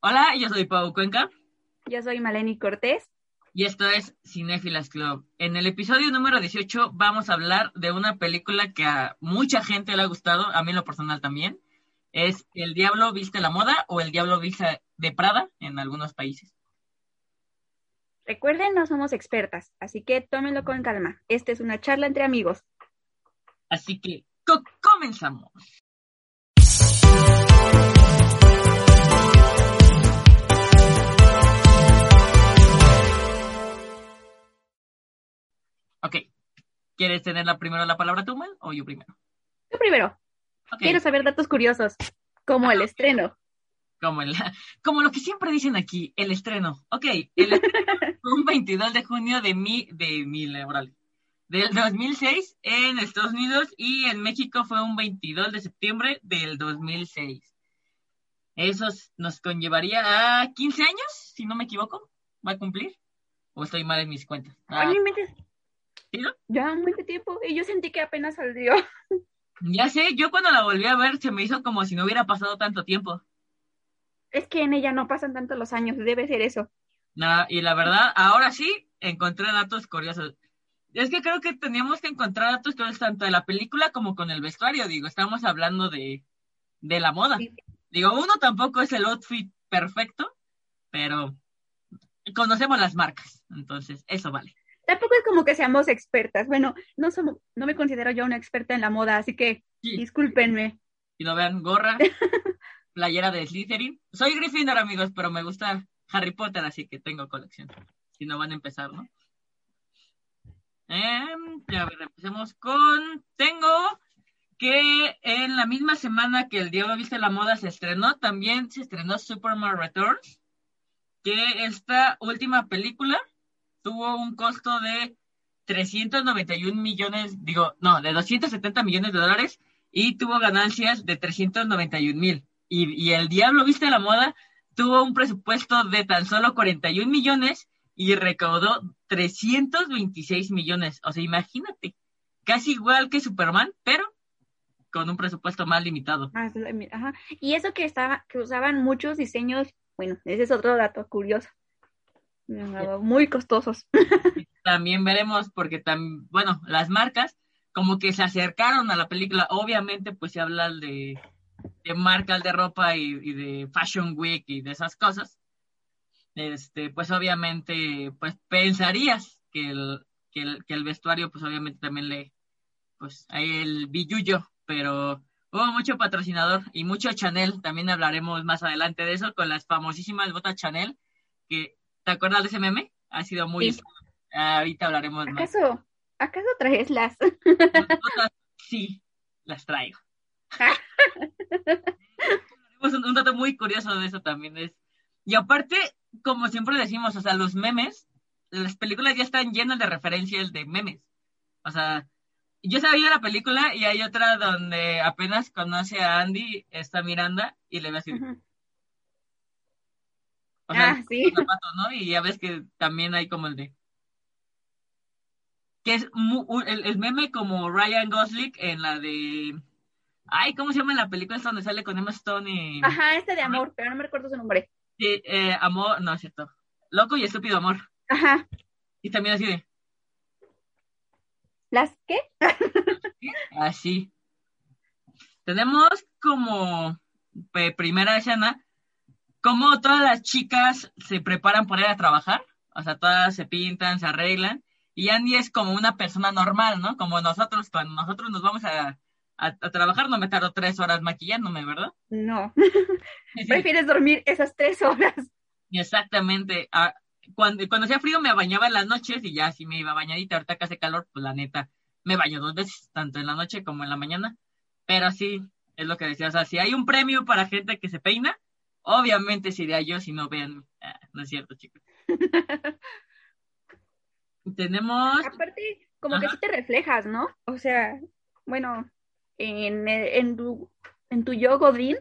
Hola, yo soy Pau Cuenca. Yo soy Maleni Cortés. Y esto es Cinefilas Club. En el episodio número 18 vamos a hablar de una película que a mucha gente le ha gustado, a mí en lo personal también. Es El Diablo Viste la Moda o El Diablo Viste de Prada en algunos países. Recuerden, no somos expertas, así que tómenlo con calma. Esta es una charla entre amigos. Así que comenzamos. Ok. ¿Quieres tener la primera la palabra tú, Mel, o yo primero? Yo primero. Quiero saber datos curiosos, como el estreno. Como, el, como lo que siempre dicen aquí, el estreno. Ok, el estreno un 22 de junio de mi, de mi laboral, del 2006 en Estados Unidos y en México fue un 22 de septiembre del 2006. Eso nos conllevaría a 15 años, si no me equivoco. ¿Va a cumplir? ¿O estoy mal en mis cuentas? Ah, ya mucho tiempo y yo sentí que apenas salió. Ya sé, yo cuando la volví a ver se me hizo como si no hubiera pasado tanto tiempo. Es que en ella no pasan tanto los años, debe ser eso. Nada, y la verdad, ahora sí encontré datos curiosos. Es que creo que teníamos que encontrar datos curiosos tanto de la película como con el vestuario. Digo, estamos hablando de, de la moda. Digo, uno tampoco es el outfit perfecto, pero conocemos las marcas, entonces eso vale tampoco es como que seamos expertas. Bueno, no somos, no me considero yo una experta en la moda, así que discúlpenme. Y no vean gorra, playera de Slytherin. Soy Gryffindor, amigos, pero me gusta Harry Potter, así que tengo colección. Si no van a empezar, ¿no? Eh, a ver, empecemos con. Tengo que en la misma semana que el Diego Viste la Moda se estrenó, también se estrenó Superman Returns, que esta última película tuvo un costo de 391 millones, digo, no, de 270 millones de dólares y tuvo ganancias de 391 mil. Y, y El Diablo Viste la Moda tuvo un presupuesto de tan solo 41 millones y recaudó 326 millones. O sea, imagínate, casi igual que Superman, pero con un presupuesto más limitado. Ajá. Y eso que estaba, que usaban muchos diseños, bueno, ese es otro dato curioso. Muy costosos. También veremos, porque también, bueno, las marcas como que se acercaron a la película. Obviamente, pues se habla de, de marcas de ropa y, de Fashion Week y de esas cosas. Este, pues obviamente, pues pensarías que el, que el, que el vestuario, pues obviamente también le, pues hay el billuyo, pero hubo mucho patrocinador y mucho Chanel. También hablaremos más adelante de eso con las famosísimas botas Chanel, que ¿Te acuerdas de ese meme? Ha sido muy... ahorita hablaremos más. ¿Acaso, ¿Acaso traes las? sí, las traigo. un, un dato muy curioso de eso también es... Y aparte, como siempre decimos, o sea, los memes, las películas ya están llenas de referencias de memes. O sea, yo sabía la película y hay otra donde apenas conoce a Andy, está Miranda, y le ve así ah, sí. ¿no? Y ya ves que también hay como el de. Que es el, meme como Ryan Gosling en la de. Ay, ¿cómo se llama en la película? Es donde sale con Emma Stone y. Ajá, este de amor, pero no me recuerdo su nombre. Sí, eh, amor, no es cierto. Loco y estúpido amor. Ajá. Y también así de. ¿Las qué? Así. Tenemos como primera escena como todas las chicas se preparan para ir a trabajar, o sea, todas se pintan, se arreglan, y Andy es como una persona normal, ¿no? Como nosotros, cuando nosotros nos vamos a, trabajar, no me tardo tres horas maquillándome, ¿verdad? No, prefieres dormir esas tres horas. Exactamente. Ah, cuando, cuando hacía frío me bañaba en las noches y ya si me iba bañadita, ahorita que hace calor, pues la neta, me baño dos veces, tanto en la noche como en la mañana, pero sí, es lo que decía, o sea, si hay un premio para gente que se peina, obviamente sería yo si no vean. Ah, no es cierto, chicos. Tenemos. Aparte, como que sí te reflejas, ¿no? O sea, bueno, en, en tu, en tu yo, Godín,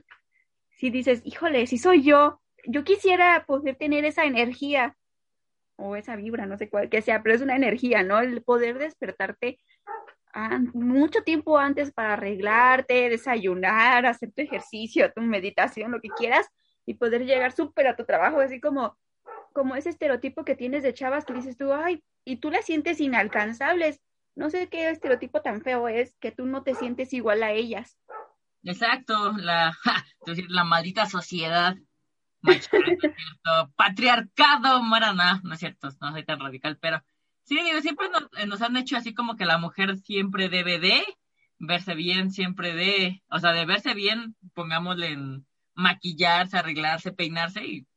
si dices, híjole, si soy yo, yo quisiera poder tener esa energía o esa vibra, no sé cuál que sea, pero es una energía, ¿no? El poder despertarte mucho tiempo antes para arreglarte, desayunar, hacer tu ejercicio, tu meditación, lo que quieras, y poder llegar súper a tu trabajo, así como, como ese estereotipo que tienes de chavas que dices tú, ay, y tú las sientes inalcanzables. No sé qué estereotipo tan feo es que tú no te sientes igual a ellas. Exacto, la, la maldita sociedad? Patriarcado, marana, no es cierto, no soy tan radical, pero sí, siempre eh, nos, han hecho así como que la mujer siempre debe de verse bien, siempre de, o sea, de verse bien, pongámosle en maquillarse, arreglarse, peinarse y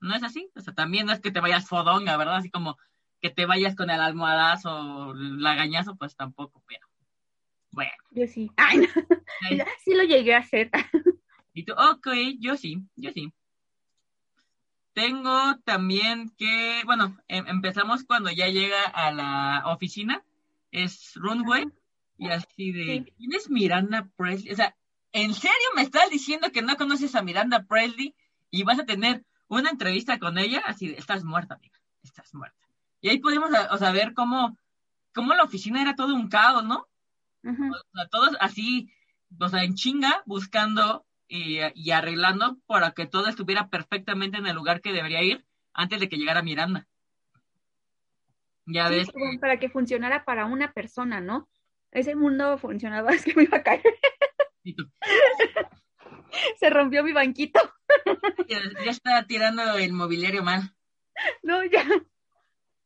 no es así, o sea, también no es que te vayas fodonga, ¿verdad? Así como que te vayas con el almohadazo o lagañazo, pues tampoco, pero bueno. Yo sí. Ay, no. sí lo llegué a hacer. Y tú, ok, yo sí, yo sí. Tengo también que, bueno, em, empezamos cuando ya llega a la oficina, es Runway, y así de, ¿quién es Miranda Presley? O sea, ¿en serio me estás diciendo que no conoces a Miranda Presley y vas a tener una entrevista con ella? Así estás muerta, amiga, estás muerta. Y ahí podemos, o sea, ver cómo, cómo la oficina era todo un caos, ¿no? O sea, todos así, o sea, en chinga, buscando y, arreglando para que todo estuviera perfectamente en el lugar que debería ir antes de que llegara Miranda. Ya ves. Para que funcionara para una persona, ¿no? Ese mundo funcionaba, es que me iba a caer. Se rompió mi banquito. Ya, está tirando el mobiliario mal. No, ya.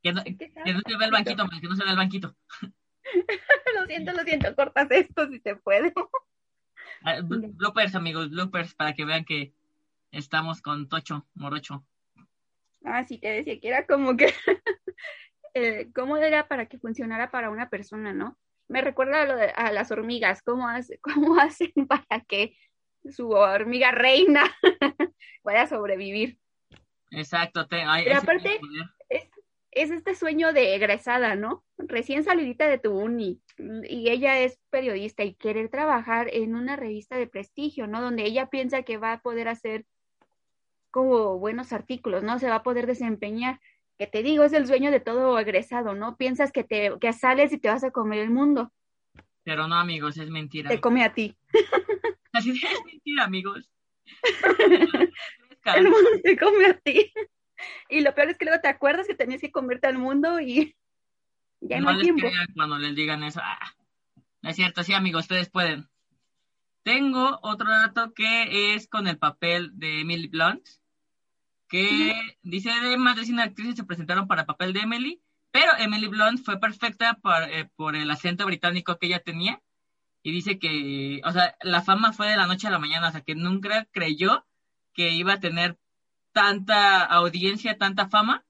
Que no, se ve el banquito, que no se ve el banquito. lo siento, lo siento, cortas esto si se puede. Ah, bloopers, amigos, bloopers, para que vean que estamos con Tocho, Morocho. Ah, sí, te decía que era como que, eh, ¿cómo era para que funcionara para una persona, no? Me recuerda a, lo de, a las hormigas, ¿cómo, hace, ¿cómo hacen para que su hormiga reina pueda sobrevivir? Exacto, te, Pero aparte, es este sueño de egresada, ¿no? Recién salidita de tu uni y ella es periodista y querer trabajar en una revista de prestigio, ¿no? Donde ella piensa que va a poder hacer como buenos artículos, ¿no? Se va a poder desempeñar. Que te digo, es el sueño de todo egresado, ¿no? Piensas que te que sales y te vas a comer el mundo. Pero no, amigos, es mentira. Te come a ti. Así es mentira, amigos. el mundo te come a ti. Y lo peor es que luego te acuerdas que tenías que comerte al mundo y ya no, hay tiempo. cuando les digan eso. Ah, no es cierto, sí, amigos, ustedes pueden. Tengo otro dato que es con el papel de Emily Blunt, que dice de más de 100 actrices se presentaron para el papel de Emily, pero Emily Blunt fue perfecta por, eh, por el acento británico que ella tenía y dice que, o sea, la fama fue de la noche a la mañana, o sea, que nunca creyó que iba a tener tanta audiencia, tanta fama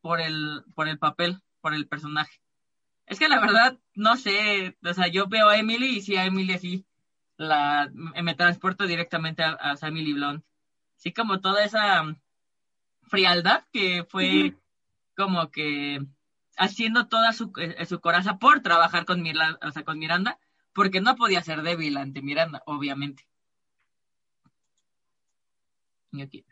por el, por el papel, por el personaje. Es que la verdad, no sé, o sea, yo veo a Emily y si a Emily así, la, me transporto directamente a, a Emily Blunt. Así como toda esa frialdad que fue como que haciendo toda su, eh, su coraza por trabajar con Miranda, o sea, con Miranda, porque no podía ser débil ante Miranda, obviamente. Y aquí.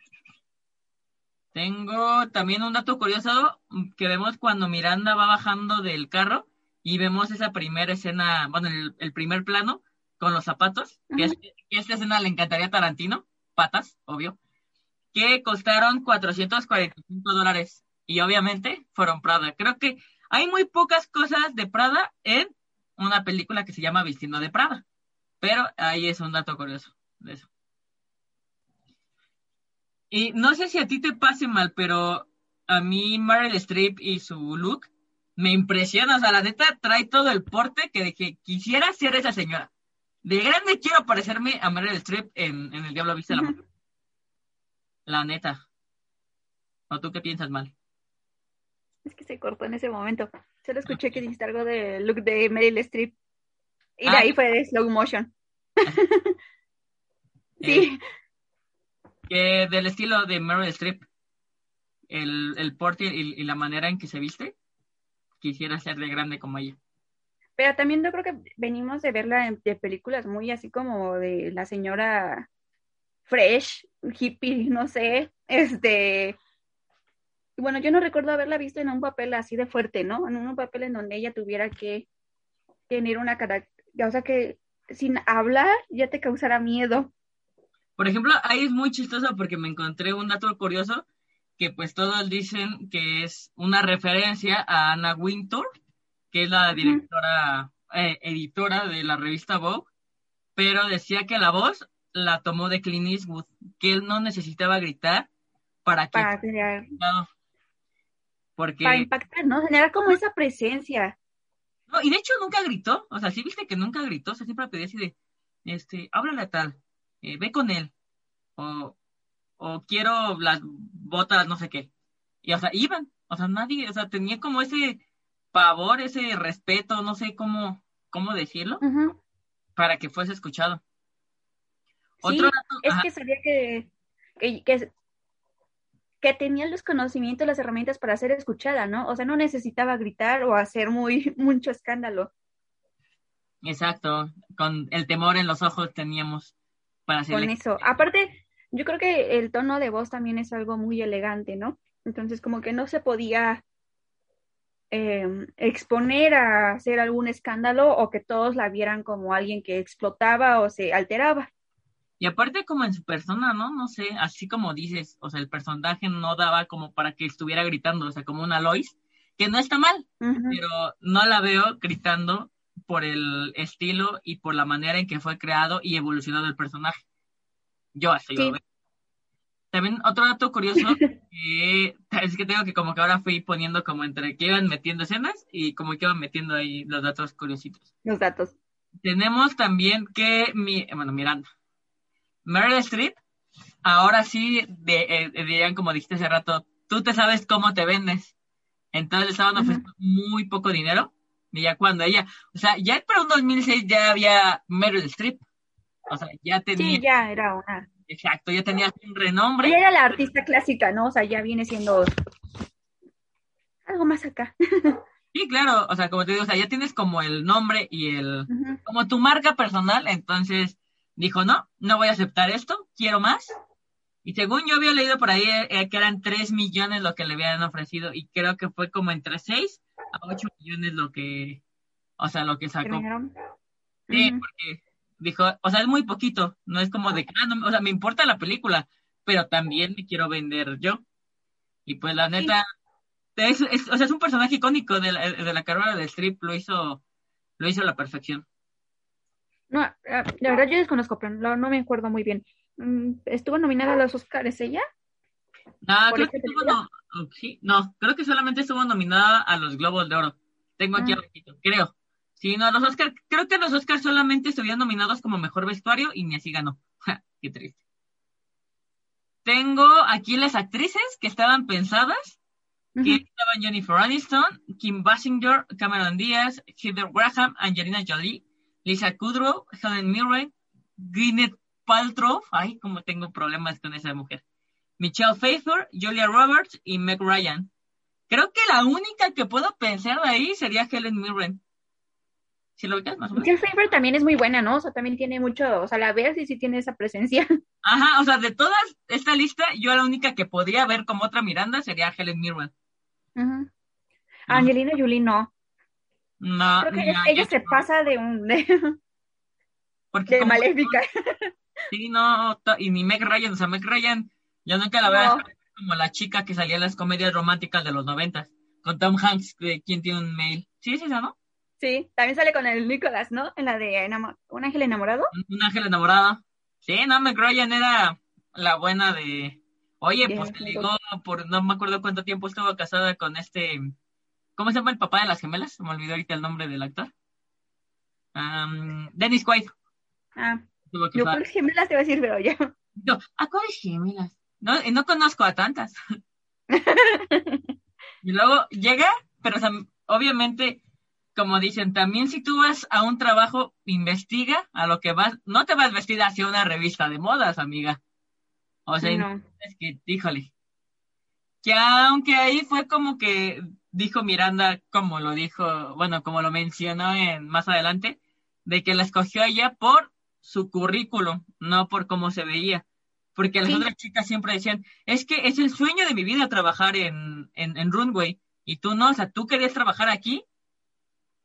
Tengo también un dato curioso que vemos cuando Miranda va bajando del carro y vemos esa primera escena, bueno, el, primer plano con los zapatos, que, esta escena le encantaría a Tarantino, patas, obvio, que costaron 445 dólares y obviamente fueron Prada. Creo que hay muy pocas cosas de Prada en una película que se llama Vistiendo de Prada, pero ahí es un dato curioso de eso. Y no sé si a ti te pase mal, pero a mí Meryl Streep y su look me impresiona. O sea, la neta trae todo el porte que dije, quisiera ser esa señora. De grande quiero parecerme a Meryl Streep en, El Diablo Viste la Mano. La neta. ¿O tú qué piensas mal? Es que se cortó en ese momento. Solo escuché que dijiste algo del look de Meryl Streep. Y de ah. ahí fue de slow motion. sí. Que del estilo de Meryl Streep. El, el porte y, y la manera en que se viste. Quisiera ser de grande como ella. Pero también yo creo que venimos de verla en, de películas muy así como de la señora fresh, hippie, no sé, este, bueno, yo no recuerdo haberla visto en un papel así de fuerte, ¿no? En un papel en donde ella tuviera que tener una característica, o sea que sin hablar ya te causara miedo. Por ejemplo, ahí es muy chistoso porque me encontré un dato curioso que pues todos dicen que es una referencia a Anna Wintour, que es la directora, eh, editora de la revista Vogue, pero decía que la voz la tomó de Clint Eastwood, que él no necesitaba gritar para que... Para crear. Porque... Para impactar, ¿no? Generar como esa presencia. No, y de hecho nunca gritó, o sea, sí viste que nunca gritó, o sea, siempre pedía así de, este, háblale a tal, eh, ve con él, o, o quiero las botas, no sé qué. Y, o sea, iban, o sea, nadie, o sea, tenía como ese pavor, ese respeto, no sé cómo, cómo decirlo, para que fuese escuchado. Otro es que sabía que, que, que, que, tenía los conocimientos, las herramientas para ser escuchada, ¿no? O sea, no necesitaba gritar o hacer muy mucho escándalo. Exacto, con el temor en los ojos teníamos para hacer. Con eso. Aparte, yo creo que el tono de voz también es algo muy elegante, ¿no? Entonces, como que no se podía eh, exponer a hacer algún escándalo o que todos la vieran como alguien que explotaba o se alteraba. Y aparte como en su persona, ¿no? No sé, así como dices, o sea, el personaje no daba como para que estuviera gritando, o sea, como una Lois, que no está mal, pero no la veo gritando por el estilo y por la manera en que fue creado y evolucionado el personaje. Yo así lo veo. También otro dato curioso que es que tengo que como que ahora fui poniendo como entre que iban metiendo escenas y como que iban metiendo ahí los datos curiositos. Los datos. Tenemos también que mi, bueno, Miranda. Meryl Streep, ahora sí de, eh, dirían como dijiste hace rato, tú te sabes cómo te vendes. Entonces le estaban ofreciendo muy poco dinero. Y ya cuando ella, o sea, ya para un 2006 ya había Meryl Streep. O sea, ya tenía. Sí, ya era una Exacto, ya tenía un renombre. Ella era la artista clásica, ¿no? O sea, ya viene siendo algo más acá. Sí, claro, o sea, como te digo, o sea, ya tienes como el nombre y el, como tu marca personal, entonces dijo, no, no voy a aceptar esto, quiero más. Y según yo había leído por ahí eh, que eran 3 millones lo que le habían ofrecido y creo que fue como entre 6 a 8 millones lo que, o sea, lo que sacó. Sí, porque dijo, o sea, es muy poquito, no es como de, ah, no, o sea, me importa la película, pero también me quiero vender yo. Y pues la neta, es, o sea, es un personaje icónico de la, de la carrera de Strip, lo hizo, lo hizo a la perfección. No, ah, la verdad yo desconozco, pero no, me acuerdo muy bien. Mm, ¿Estuvo nominada a los Oscars ella? No, creo que estuvo no, sí, no, creo que solamente estuvo nominada a los Globos de Oro. Tengo aquí ah. creo. Sí, no, los Oscars, creo que los Oscars solamente estuvieron nominados como mejor vestuario y ni así ganó. Qué triste. Tengo aquí las actrices que estaban pensadas, que estaban Jennifer Aniston, Kim Basinger, Cameron Diaz, Heather Graham, Angelina Jolie, Lisa Kudrow, Helen Mirren, Gwyneth Paltrow, ay, como tengo problemas con esa mujer, Michelle Pfeiffer, Julia Roberts y Meg Ryan. Creo que la única que puedo pensar de ahí sería Helen Mirren. Si lo ubicas más o menos. Favor también es muy buena, ¿no? O sea, también tiene mucho, o sea, la ves y sí tiene esa presencia. Ajá, o sea, de todas esta lista, yo la única que podría ver como otra Miranda sería Helen Mirren. Angelina Jolie no. No. Creo que ella, se pasa de un de, Porque de maléfica. Sí, no, y ni Meg Ryan, o sea, Meg Ryan, yo nunca la veo como la chica que salía en las comedias románticas de los noventas, con Tom Hanks, de quien tiene un mail. Sí, sí, ¿no? Sí, también sale con el Nicolás, ¿no? En la de Un ángel enamorado. Un, ángel enamorado. Sí, no, McRyan era la buena de... Oye, pues te ligó por... No me acuerdo cuánto tiempo estuvo casada con este... ¿Cómo se llama el papá de las gemelas? Me olvidó ahorita el nombre del actor. Dennis Quaid. Ah, yo por gemelas te voy a decir, pero ya. No, ¿a cuáles gemelas? No, no conozco a tantas. y luego llega, pero obviamente como dicen, también si tú vas a un trabajo, investiga a lo que vas, no te vas vestida hacia una revista de modas, amiga. O sea, es que, híjole. Que aunque ahí fue como que dijo Miranda, como lo dijo, bueno, como lo mencionó en, más adelante, de que la escogió a ella por su currículum, no por cómo se veía. Porque las otras chicas siempre decían, es que es el sueño de mi vida trabajar en, en, en Runway. Y tú no, o sea, tú querías trabajar aquí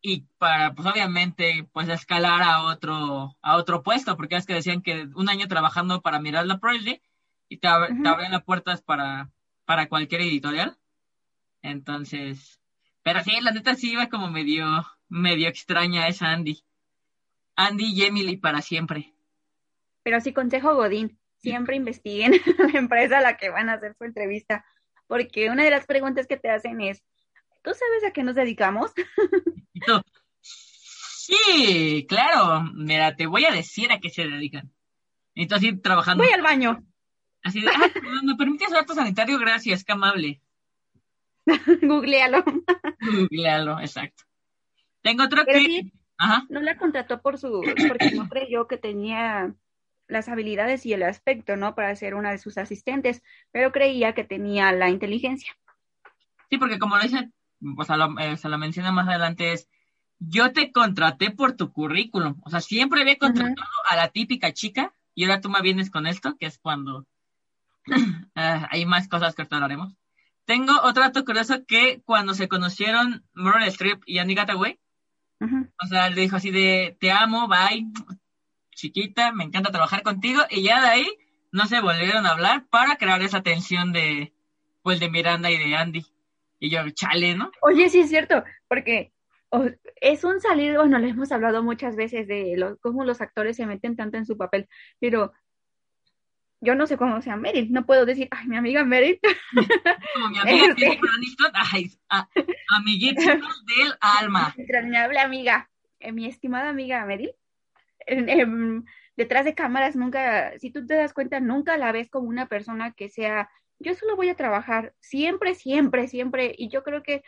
y para, pues obviamente, pues escalar a otro, a otro puesto, porque es que decían que un año trabajando para mirar la Project y te, abren las puertas para, para cualquier editorial. Entonces, pero sí, la neta sí iba como medio, medio extraña esa Andy. Andy y Emily para siempre. Pero sí, consejo Godín, siempre investiguen la empresa a la que van a hacer su entrevista, porque una de las preguntas que te hacen es, ¿tú sabes a qué nos dedicamos? sí, claro, mira, te voy a decir a qué se dedican. Entonces, ir trabajando. Voy al baño. Así de, ah, ¿me permites sanitario? Gracias, qué amable. Googlealo. Googlealo, exacto. Tengo otro que... Ajá. No la contrató por su, porque no creyó que tenía las habilidades y el aspecto, ¿no? Para ser una de sus asistentes, pero creía que tenía la inteligencia. Sí, porque como lo dice, pues lo, eh, se lo menciona más adelante, es, yo te contraté por tu currículum. O sea, siempre había contratado a la típica chica y ahora tú me vienes con esto, que es cuando ah, hay más cosas que hablaremos. Tengo otro dato curioso que cuando se conocieron Meryl Streep y Annie Gataway, o sea, le dijo así de, te amo, bye, chiquita, me encanta trabajar contigo, y ya de ahí no se volvieron a hablar para crear esa tensión de, pues, de Miranda y de Andy. Y yo, chale, ¿no? Oye, sí es cierto, porque es un salir, bueno, le hemos hablado muchas veces de lo, cómo los actores se meten tanto en su papel, pero yo no sé cómo sea Meryl, no puedo decir, ay, mi amiga Meryl. Como mi amiga este... ay, amiguita del alma. Entrañable amiga, eh, mi estimada amiga Meryl, detrás de cámaras nunca, si tú te das cuenta, nunca la ves como una persona que sea, yo solo voy a trabajar, siempre, siempre, siempre, y yo creo que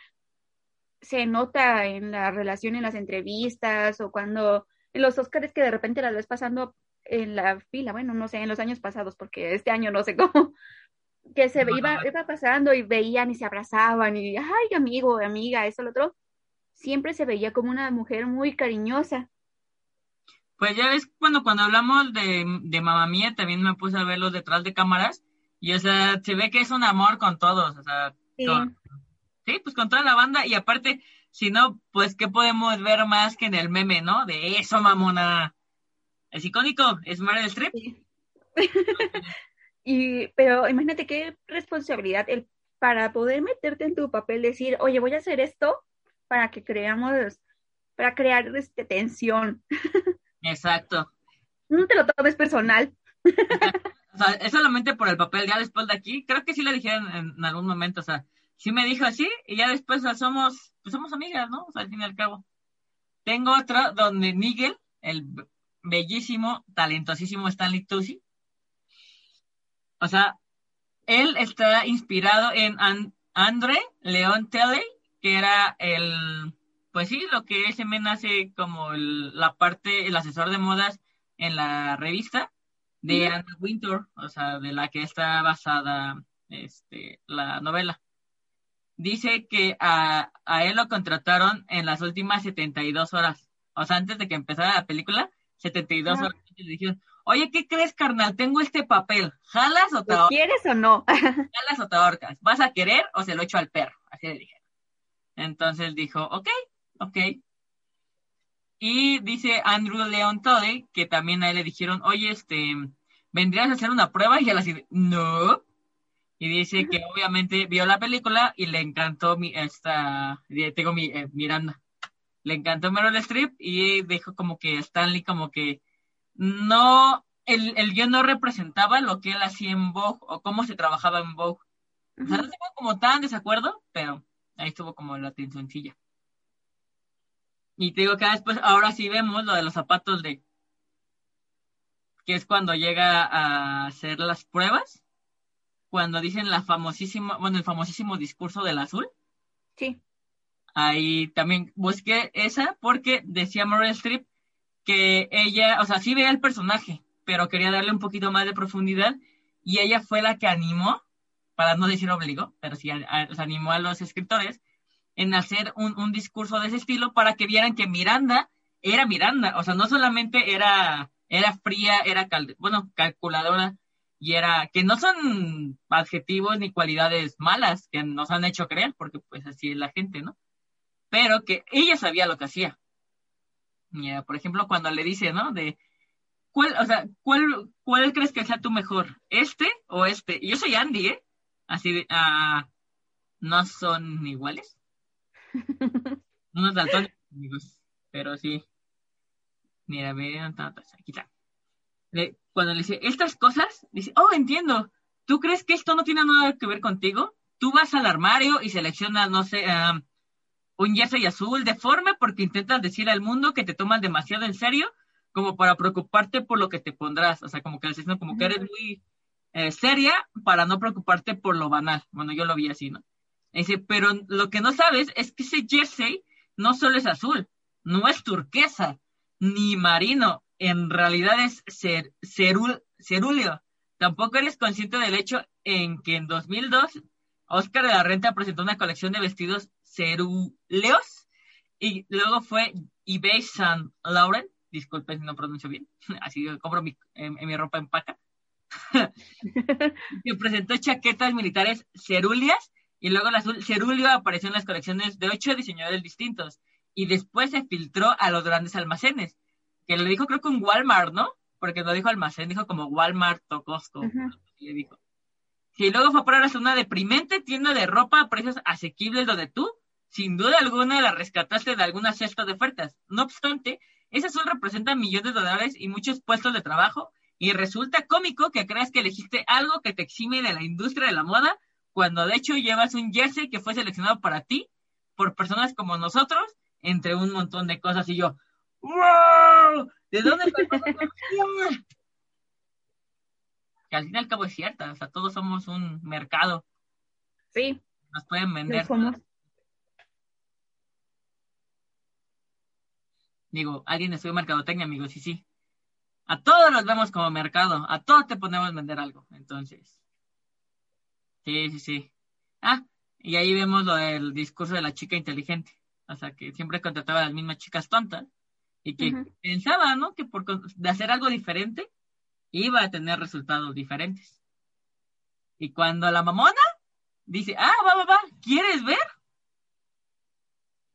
se nota en la relación en las entrevistas o cuando en los Oscars que de repente las ves pasando en la fila, bueno, no sé, en los años pasados, porque este año no sé cómo, que se iba, iba pasando y veían y se abrazaban y, ay, amigo, amiga, eso, lo otro, siempre se veía como una mujer muy cariñosa. Pues ya ves, cuando, cuando hablamos de, de Mamá Mía, también me puse a verlos detrás de cámaras y, o sea, se ve que es un amor con todos, o sea, sí, pues con toda la banda y aparte, si no, pues qué podemos ver más que en el meme, ¿no? De eso, mamona. Es icónico, es Meryl Streep. y, pero imagínate qué responsabilidad el, para poder meterte en tu papel, decir, oye, voy a hacer esto para que creamos, para crear este, tensión. Exacto. No te lo tomes personal. O sea, es solamente por el papel, ya después de aquí, creo que sí le dijeron en algún momento, o sea, sí me dijo así y ya después somos, pues somos amigas, ¿no? O sea, al fin y al cabo. Tengo otra donde Miguel, el bellísimo, talentosísimo Stanley Tucci, o sea, él está inspirado en André León Telley, que era el, pues sí, lo que ese men hace como la parte, el asesor de modas en la revista de Anna Winter, o sea, de la que está basada este, la novela. Dice que a, él lo contrataron en las últimas 72 horas. O sea, antes de que empezara la película, 72 horas. Y le dijeron, oye, ¿qué crees, carnal? Tengo este papel. ¿Jalas o te ahorcas? ¿Quieres o no? ¿Jalas o te ahorcas? ¿Vas a querer o se lo echo al perro? Así le dijeron. Entonces dijo, ok, ok. Y dice Andrew Leon que también a él le dijeron, oye, este, ¿vendrías a hacer una prueba? Y él así, no y dice que obviamente vio la película y le encantó mi, esta, tengo mi, eh, Miranda, le encantó Meryl Streep y dijo como que Stanley como que no, el, el guion no representaba lo que él hacía en Vogue o cómo se trabajaba en Vogue. O sea, no estuvo como tan desacuerdo, pero ahí estuvo como la tensioncilla. Y te digo que después, ahora sí vemos lo de los zapatos de, que es cuando llega a hacer las pruebas cuando dicen la famosísima, bueno, el famosísimo discurso del azul. Sí. Ahí también busqué esa porque decía Meryl Streep que ella, o sea, sí veía el personaje, pero quería darle un poquito más de profundidad y ella fue la que animó, para no decir obligó, pero sí animó a los escritores en hacer un, un, discurso de ese estilo para que vieran que Miranda era Miranda, o sea, no solamente era, era fría, era, bueno, calculadora, y era, que no son adjetivos ni cualidades malas que nos han hecho creer, porque pues así es la gente, ¿no? Pero que ella sabía lo que hacía. por ejemplo, cuando le dice, ¿no? De, ¿cuál, o sea, cuál, cuál crees que sea tu mejor? ¿Este o este? Y yo soy Andy, ¿eh? Así de, ah, no son iguales. Unos daltones, amigos, pero sí. Mira, mira, aquí está. cuando le dice estas cosas, dice, oh, entiendo. ¿Tú crees que esto no tiene nada que ver contigo? Tú vas al armario y seleccionas, no sé, un jersey azul deforme porque intentas decir al mundo que te tomas demasiado en serio como para preocuparte por lo que te pondrás. O sea, como que, como que eres muy eh, seria para no preocuparte por lo banal. Bueno, yo lo vi así, ¿no? Dice, pero lo que no sabes es que ese jersey no solo es azul, no es turquesa, ni marino, en realidad es cer cerúleo. Tampoco eres consciente del hecho en que en 2002 Oscar de la Renta presentó una colección de vestidos cerúleos y luego fue eBay Saint Laurent, disculpen si no pronuncio bien, así compro mi, mi ropa en paca, que presentó chaquetas militares ceruleas y luego el azul cerúleo apareció en las colecciones de ocho diseñadores distintos y después se filtró a los grandes almacenes, que le dijo creo que un Walmart, ¿no? Porque no dijo almacén, dijo como Walmart o Costco, le dijo. Y luego fue a parar una deprimente tienda de ropa a precios asequibles donde tú, sin duda alguna, la rescataste de alguna cesta de ofertas. No obstante, ese azul representa millones de dólares y muchos puestos de trabajo y resulta cómico que creas que elegiste algo que te exime de la industria de la moda cuando de hecho llevas un jersey que fue seleccionado para ti por personas como nosotros, entre un montón de cosas. Y yo, ¡wow! ¿De dónde Que al fin y al cabo es cierta, o sea, todos somos un mercado. Sí. Nos pueden vender. Digo, alguien estudió mercadotecnia, amigos, y sí. A todos nos vemos como mercado, a todos te ponemos vender algo. Entonces, Sí, sí, sí. Ah, y ahí vemos lo del discurso de la chica inteligente. O sea, que siempre contrataba a las mismas chicas tontas y que pensaba, ¿no? Que por de hacer algo diferente iba a tener resultados diferentes. Y cuando la mamona dice, ah, va, va, va, ¿quieres ver?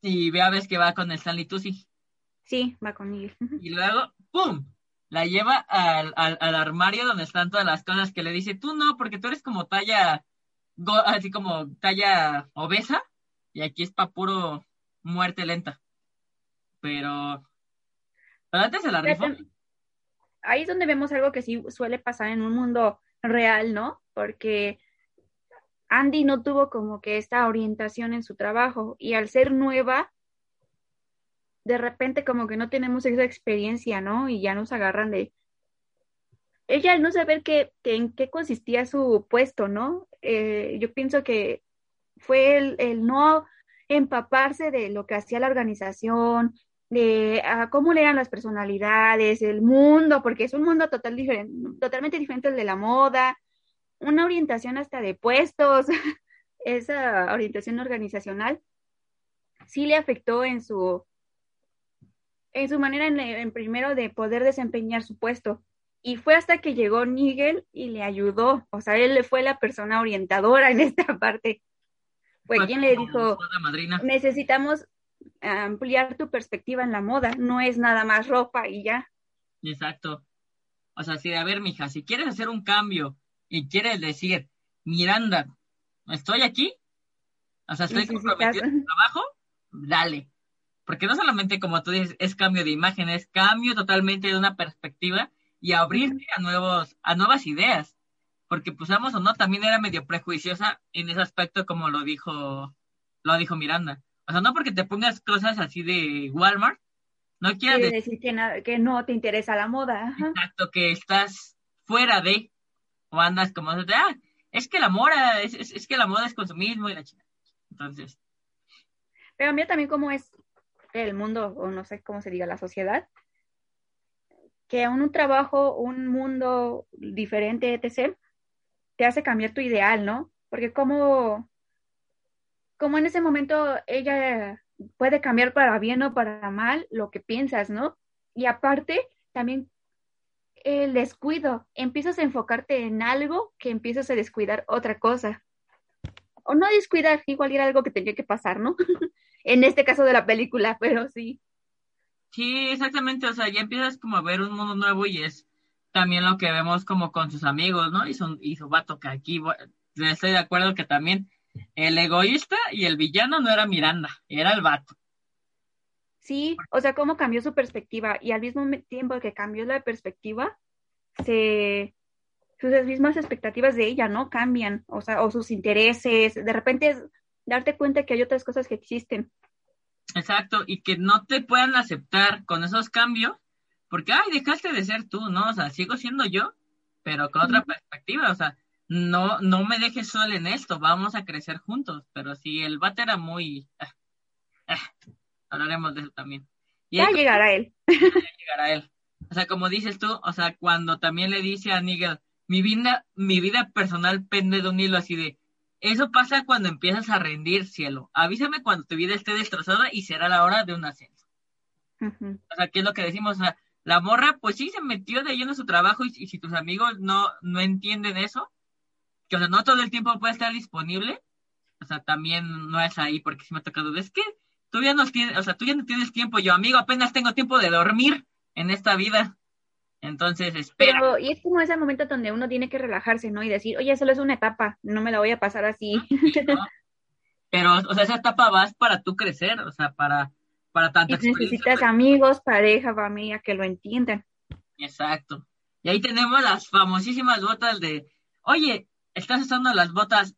Y vea, ves que va con el Stanley Tucci. Sí, va con él. Y luego, ¡pum! La lleva al, al, al, armario donde están todas las cosas que le dice, tú no, porque tú eres como talla así como talla obesa, y aquí es para puro muerte lenta. Pero, pero antes de la rifa. Ahí es donde vemos algo que sí suele pasar en un mundo real, ¿no? Porque Andy no tuvo como que esta orientación en su trabajo y al ser nueva, de repente como que no tenemos esa experiencia, ¿no? Y ya nos agarran de, ella al no saber qué, en qué consistía su puesto, ¿no? Eh, yo pienso que fue el, no empaparse de lo que hacía la organización, de cómo eran las personalidades, el mundo, porque es un mundo total diferente, totalmente diferente al de la moda, una orientación hasta de puestos, esa orientación organizacional sí le afectó en su en su manera en primero de poder desempeñar su puesto y fue hasta que llegó Nigel y le ayudó. O sea, él fue la persona orientadora en esta parte. Fue quien le dijo, necesitamos ampliar tu perspectiva en la moda, no es nada más ropa y ya. Exacto. O sea, si, a ver, mija, si quieres hacer un cambio y quieres decir, Miranda, estoy aquí, o sea, estoy comprometido en trabajo, dale. Porque no solamente, como tú dices, es cambio de imagen, es cambio totalmente de una perspectiva y abrirte a nuevos, a nuevas ideas. Porque pues o no, también era medio prejuiciosa en ese aspecto como lo dijo, lo dijo Miranda. O sea, no porque te pongas cosas así de Walmart, no quiere decir que, que no te interesa la moda. Exacto, que estás fuera de, o andas como ah, es que la moda, es, es, que la moda es consumismo y la china. Entonces. Pero mira también cómo es el mundo, o no sé cómo se diga, la sociedad, que en un trabajo, un mundo diferente, etc., te hace cambiar tu ideal, ¿no? Porque como, como en ese momento ella puede cambiar para bien o para mal lo que piensas, ¿no? Y aparte, también el descuido, empiezas a enfocarte en algo que empiezas a descuidar otra cosa. O no descuidar, igual era algo que tenía que pasar, ¿no? en este caso de la película, pero sí. Sí, exactamente, o sea, ya empiezas como a ver un mundo nuevo y es también lo que vemos como con sus amigos, ¿no? Y, son, y su vato que aquí, estoy de acuerdo que también el egoísta y el villano no era Miranda, era el vato. Sí, o sea, cómo cambió su perspectiva y al mismo tiempo que cambió la perspectiva, se sus mismas expectativas de ella, ¿no? Cambian, o sea, o sus intereses, de repente darte cuenta que hay otras cosas que existen. Exacto, y que no te puedan aceptar con esos cambios, porque, ay, dejaste de ser tú, ¿no? O sea, sigo siendo yo, pero con otra perspectiva, o sea, no, no me dejes solo en esto, vamos a crecer juntos, pero si el bate era muy... Ah, ah, hablaremos de eso también. ya llegará él. Ya llegará él. O sea, como dices tú, o sea, cuando también le dice a Nigel, mi vida, mi vida personal pende de un hilo así de, eso pasa cuando empiezas a rendir, cielo. Avísame cuando tu vida esté destrozada y será la hora de un ascenso. O sea, ¿qué es lo que decimos? O sea, la morra, pues sí, se metió de lleno a su trabajo y, si tus amigos no, no entienden eso, que o sea, no todo el tiempo puede estar disponible, o sea, también no es ahí porque si me ha tocado, es que tú ya no tienes, o sea, tú ya no tienes tiempo, yo amigo, apenas tengo tiempo de dormir en esta vida. Entonces, espera. Pero, y es como ese momento donde uno tiene que relajarse, ¿no? Y decir, oye, solo es una etapa, no me la voy a pasar así. Pero, o sea, esa etapa vas para tú crecer, o sea, para, para tanta y necesitas amigos, pareja, familia que lo entiendan. Exacto. Y ahí tenemos las famosísimas botas de, oye, ¿estás usando las botas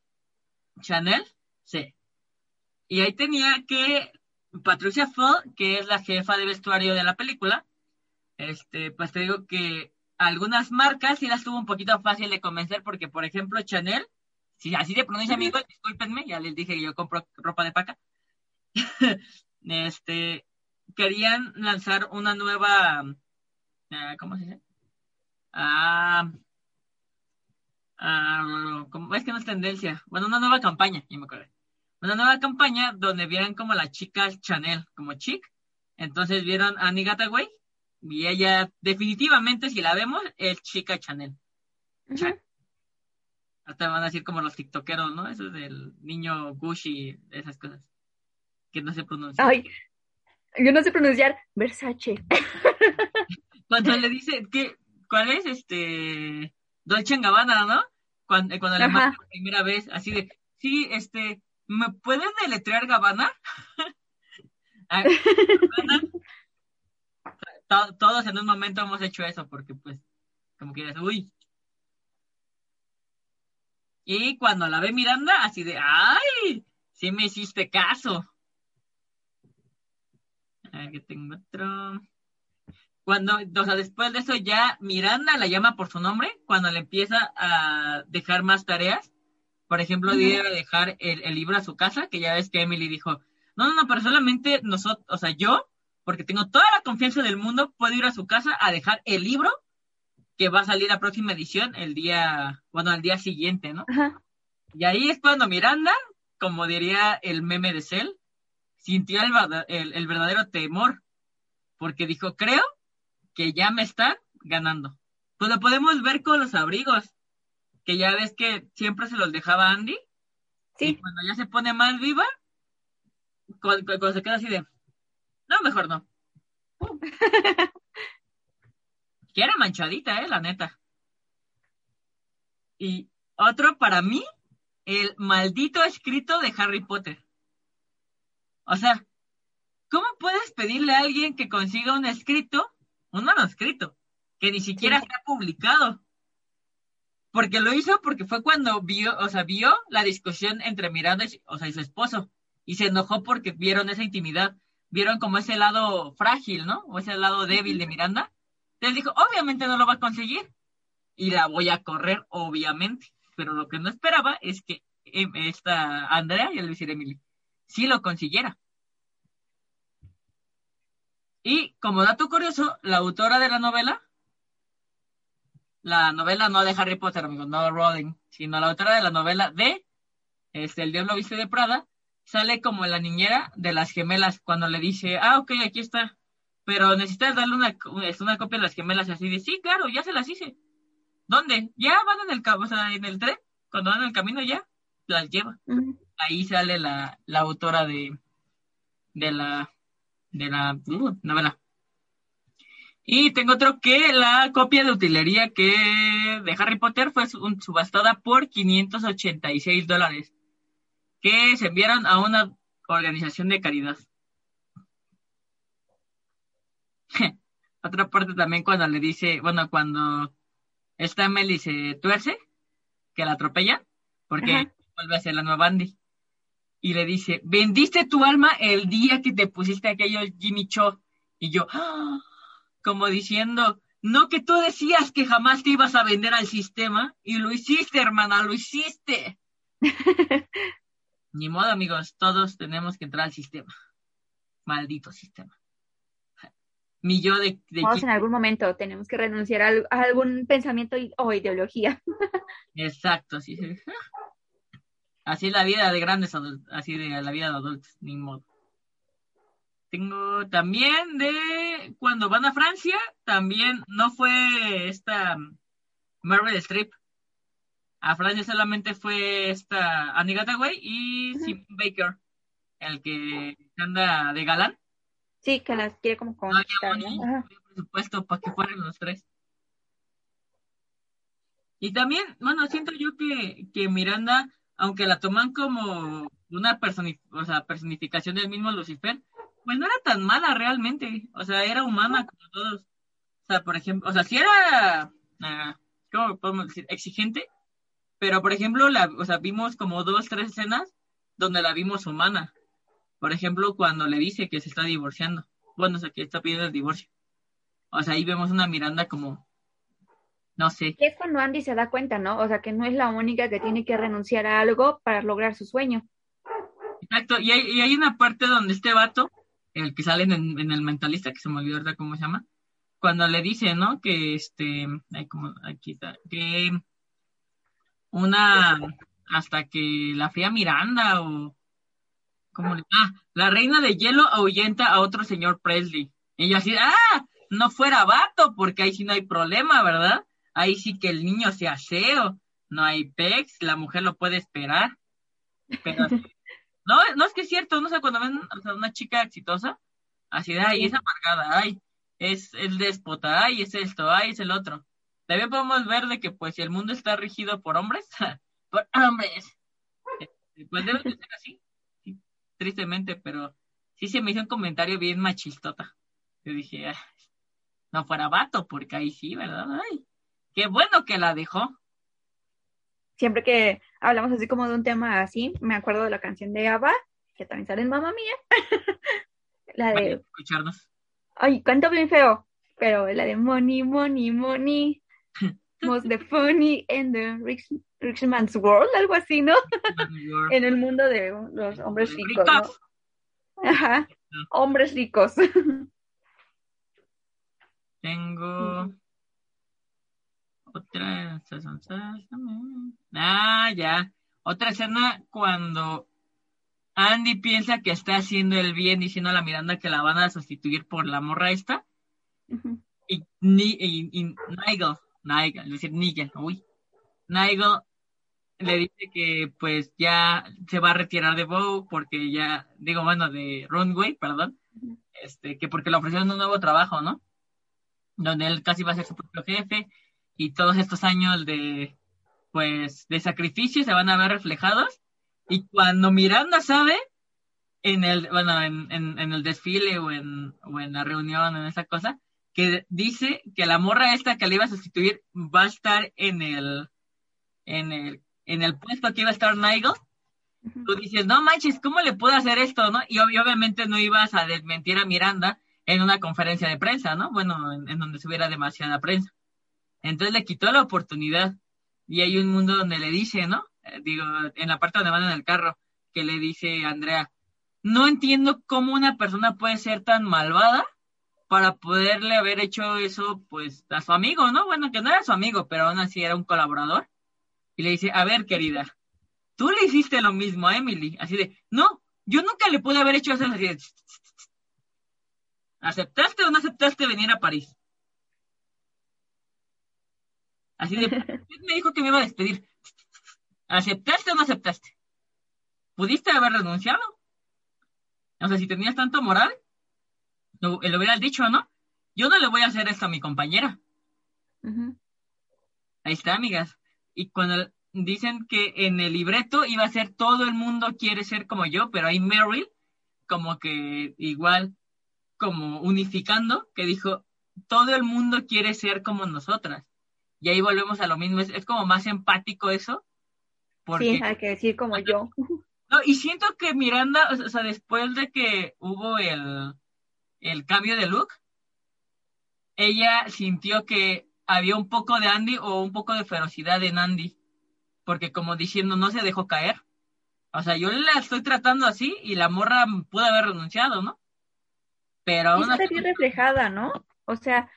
Chanel? Sí. Y ahí tenía que Patricia Fall, que es la jefa de vestuario de la película, este, pues te digo que algunas marcas sí las tuvo un poquito fácil de convencer porque, por ejemplo, Chanel, si así se pronuncia, amigos, discúlpenme, ya les dije que yo compro ropa de paca. este, querían lanzar una nueva, ah, ¿cómo se dice? Ah, ah, es que no es tendencia. Bueno, una nueva campaña, ya me acuerdo. Una nueva campaña donde vieran como las chicas Chanel, como chic. Entonces vieron a Annie Gataway y ella, definitivamente, si la vemos, es chica Chanel. Hasta van a decir como los tiktokeros, ¿no? Eso es del niño Gucci, esas cosas. Que no se pronuncia. Ay, yo no sé pronunciar Versace. Cuando le dice, ¿qué, ¿cuál es? Este, Dolce Gabbana, ¿no? Cuando, cuando le manda por primera vez, así de, sí, este, ¿me pueden deletrear Gabbana? Todos en un momento hemos hecho eso, porque pues, como que dices, uy. Y cuando la ve Miranda, así de, ¡ay! Sí me hiciste caso. A ver, que tengo otro. Cuando, o sea, después de eso ya Miranda la llama por su nombre, cuando le empieza a dejar más tareas. Por ejemplo, debe dejar el, el libro a su casa, que ya ves que Emily dijo, no, no, no, pero solamente nosotros, o sea, yo porque tengo toda la confianza del mundo, puedo ir a su casa a dejar el libro que va a salir la próxima edición el día, bueno, al día siguiente, ¿no? Y ahí es cuando Miranda, como diría el meme de Cell, sintió el, el, verdadero temor, porque dijo, creo que ya me están ganando. Pues lo podemos ver con los abrigos, que ya ves que siempre se los dejaba Andy. Sí. Y cuando ya se pone más viva, cuando se queda así de, no, mejor no. que era manchadita, eh, la neta. Y otro para mí, el maldito escrito de Harry Potter. O sea, ¿cómo puedes pedirle a alguien que consiga un escrito, un manuscrito, que ni siquiera está publicado? Porque lo hizo porque fue cuando vio, o sea, vio la discusión entre Miranda y, o sea, y su esposo. Y se enojó porque vieron esa intimidad vieron como ese lado frágil, ¿no? O ese lado débil de Miranda. Entonces dijo, obviamente no lo va a conseguir. Y la voy a correr, obviamente. Pero lo que no esperaba es que em, esta Andrea y el decir Emily sí lo consiguiera. Y como dato curioso, la autora de la novela, la novela no de Harry Potter, amigo, no Rowling, sino la autora de la novela de este, El Diablo Viste de Prada, sale como la niñera de las gemelas cuando le dice, ah, ok, aquí está, pero necesitas darle una, una copia de las gemelas así de, sí, claro, ya se las hice. ¿Dónde? Ya van en el, o sea, en el tren, cuando van en el camino ya, las lleva. Ahí sale la, la autora de, de la, de la uh, novela. Y tengo otro que la copia de utilería que de Harry Potter fue subastada por 586 dólares, que se enviaron a una organización de caridad. Otra parte también cuando le dice, bueno, cuando esta Melly se tuerce, que la atropella, porque vuelve a ser la nueva Andy. Y le dice, vendiste tu alma el día que te pusiste aquello Jimmy Cho. Y yo, ¡ah! como diciendo, no que tú decías que jamás te ibas a vender al sistema y lo hiciste, hermana, lo hiciste. Ni modo, amigos, todos tenemos que entrar al sistema. Maldito sistema. Mi yo de... Todos en algún momento tenemos que renunciar a, algún pensamiento o ideología. Exacto, sí, sí. Así es la vida de grandes adultos, así de la vida de adultos, ni modo. Tengo también de cuando van a Francia, también no fue esta Marvel Strip. A Francia solamente fue esta Annie Hathaway y Simon Baker, el que anda de galán. Sí, que las quiere como con no presupuesto para que fueran los tres. Y también, bueno, siento yo que, que Miranda, aunque la toman como una o sea, personificación del mismo Lucifer, pues no era tan mala realmente, o sea, era humana como todos. O sea, por ejemplo, o sea, sí era, ah, ¿cómo podemos decir? Exigente, pero por ejemplo, la, o sea, vimos como dos, tres escenas donde la vimos humana. Por ejemplo, cuando le dice que se está divorciando, bueno, o sea, que está pidiendo el divorcio. O sea, ahí vemos una Miranda como, no sé. es cuando Andy se da cuenta, ¿no? O sea, que no es la única que tiene que renunciar a algo para lograr su sueño. Exacto, y hay, y hay una parte donde este vato el que sale en, el mentalista, que se me olvidó ahorita cómo se llama, cuando le dice, ¿no? Que este, como, aquí está, que una, hasta que la fría Miranda o, ¿cómo le, ah, la reina de hielo ahuyenta a otro señor Presley. Y ella así, ah, no fuera vato, porque ahí sí no hay problema, ¿verdad? Ahí sí que el niño sea aseo, no hay pex, la mujer lo puede esperar. Pero no, no es que es cierto, no sé, cuando ven a una chica exitosa, así de, ay, es amargada, ay, es el déspota, ay, es esto, ay, es el otro. También podemos ver de que, pues, si el mundo está regido por hombres, por hombres, este, pues debe de ser así, tristemente, pero sí se me hizo un comentario bien machistota. Yo dije, no fuera vato, porque ahí sí, ¿verdad? Ay, qué bueno que la dejó siempre que hablamos así como de un tema así, me acuerdo de la canción de Ava, que también sale en Mamma Mía. la de... escucharnos. Ay, canto bien feo, pero la de Money, Money, Money. Most the funny in the rich, rich man's world, algo así, ¿no? en el mundo de los hombres ricos, ¿no? Ajá, hombres ricos. Tengo otra. Ah, ya. Otra escena cuando Andy piensa que está haciendo el bien diciendo a la Miranda que la van a sustituir por la morra esta. y, Nigel, Nigel, decir Nigel, uy. Nigel le dice que pues ya se va a retirar de Bow porque ya, digo, bueno, de Runway, perdón, este, que porque le ofrecieron un nuevo trabajo, ¿no? Donde él casi va a ser su propio jefe y todos estos años de, pues, de sacrificio se van a ver reflejados. Y cuando Miranda sabe, en el, bueno, en, en, el desfile o en, o en la reunión, en esa cosa, que dice que la morra esta que le iba a sustituir va a estar en el, en el, en el puesto que iba a estar Nigel, tú dices, no manches, ¿cómo le puedo hacer esto, no? Y obviamente no ibas a desmentir a Miranda en una conferencia de prensa, ¿no? Bueno, en, en donde hubiera demasiada prensa. Entonces le quitó la oportunidad. Y hay un mundo donde le dice, ¿no? Eh, digo, en la parte donde van en el carro, que le dice Andrea, no entiendo cómo una persona puede ser tan malvada para poderle haber hecho eso, pues, a su amigo, ¿no? Bueno, que no era su amigo, pero aún así era un colaborador. Y le dice, a ver, querida, tú le hiciste lo mismo a Emily. Así de, no, yo nunca le pude haber hecho eso. Así de, ¿Aceptaste o no aceptaste venir a París? Así de, me dijo que me iba a despedir. ¿Aceptaste o no aceptaste? ¿Pudiste haber renunciado? O sea, si tenías tanto moral, lo, lo hubieras dicho, ¿no? Yo no le voy a hacer esto a mi compañera. Ahí está, amigas. Y cuando dicen que en el libreto iba a ser todo el mundo quiere ser como yo, pero hay Meryl como que igual como unificando, que dijo, todo el mundo quiere ser como nosotras. Y ahí volvemos a lo mismo, es, como más empático eso. Porque... Sí, hay que decir como yo. No, y siento que Miranda, o sea, después de que hubo el, el cambio de look, ella sintió que había un poco de Andy o un poco de ferocidad en Andy, porque como diciendo, no se dejó caer. O sea, yo la estoy tratando así y la morra pudo haber renunciado, ¿no? Pero aún está bien reflejada, ¿no? O sea,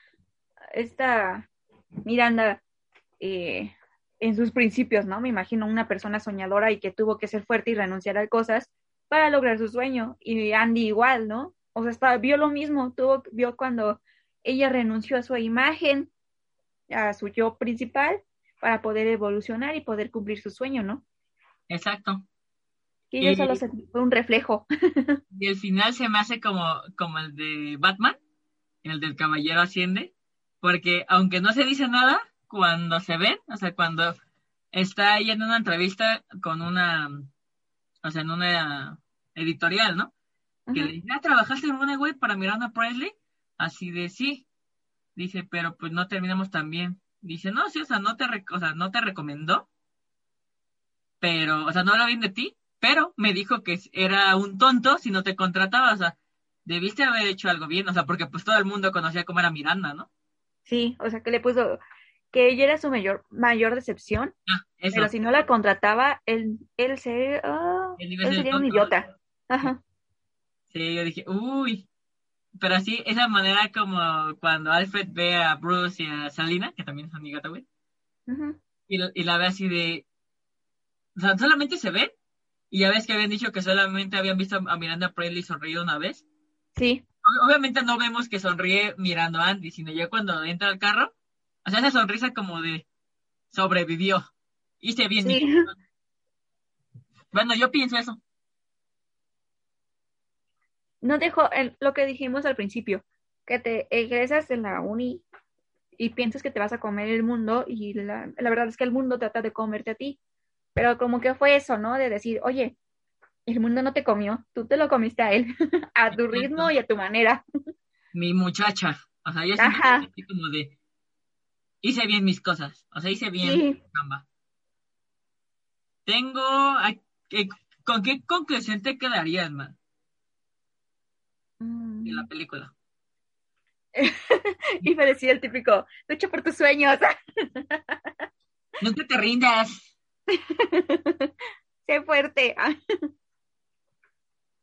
esta Miranda eh, en sus principios, ¿no? Me imagino una persona soñadora y que tuvo que ser fuerte y renunciar a cosas para lograr su sueño. Y Andy igual, ¿no? O sea, vio lo mismo, tuvo, vio cuando ella renunció a su imagen, a su yo principal, para poder evolucionar y poder cumplir su sueño, ¿no? Exacto. Y ella solo fue un reflejo. Y el final se me hace como, como el de Batman, el del Caballero Asciende, porque aunque no se dice nada, cuando se ven, o sea, cuando está ahí en una entrevista con una, o sea, en una editorial, ¿no? Que le dice, ah, ¿trabajaste en una web para Miranda Presley? Así de sí. Dice, pero pues no terminamos tan bien. Dice, no, sí, o sea, no te, o sea, no te recomendó, pero, o sea, no habla bien de ti, pero me dijo que era un tonto si no te contrataba, o sea, debiste haber hecho algo bien, o sea, porque pues todo el mundo conocía cómo era Miranda, ¿no? Sí, o sea, que le puso que ella era su mayor mayor decepción, ah, pero si no la contrataba, él, él, ah, sería un idiota. Ajá. Sí, yo dije, uy, pero así, esa manera como cuando Alfred ve a Bruce y a Salina, que también es amiga güey, y, y la ve así de, o sea, solamente se ve y ya ves que habían dicho que solamente habían visto a Miranda Presley sonreír una vez. Sí. Obviamente no vemos que sonríe mirando a Andy, sino ya cuando entra al carro, o sea, esa sonrisa como de sobrevivió. Hice bien. Sí. Bueno, yo pienso eso. No dejo lo que dijimos al principio, que te egresas en la uni y piensas que te vas a comer el mundo y la, la verdad es que el mundo trata de comerte a ti. Pero como que fue eso, ¿no? De decir, oye, el mundo no te comió, tú te lo comiste a él, a tu ritmo y a tu manera. Mi muchacha, o sea, yo así como de, hice bien mis cosas, o sea, hice bien Tengo, ¿con qué conclusión te quedarías, man? Mm. De la película. y me decía el típico, lucha por tus sueños. Nunca te rindas. sé fuerte.